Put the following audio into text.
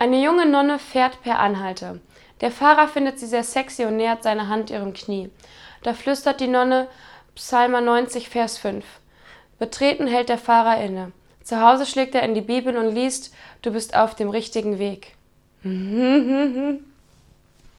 Eine junge Nonne fährt per Anhalter. Der Fahrer findet sie sehr sexy und nähert seine Hand ihrem Knie. Da flüstert die Nonne Psalmer 90, Vers 5. Betreten hält der Fahrer inne. Zu Hause schlägt er in die Bibel und liest, du bist auf dem richtigen Weg.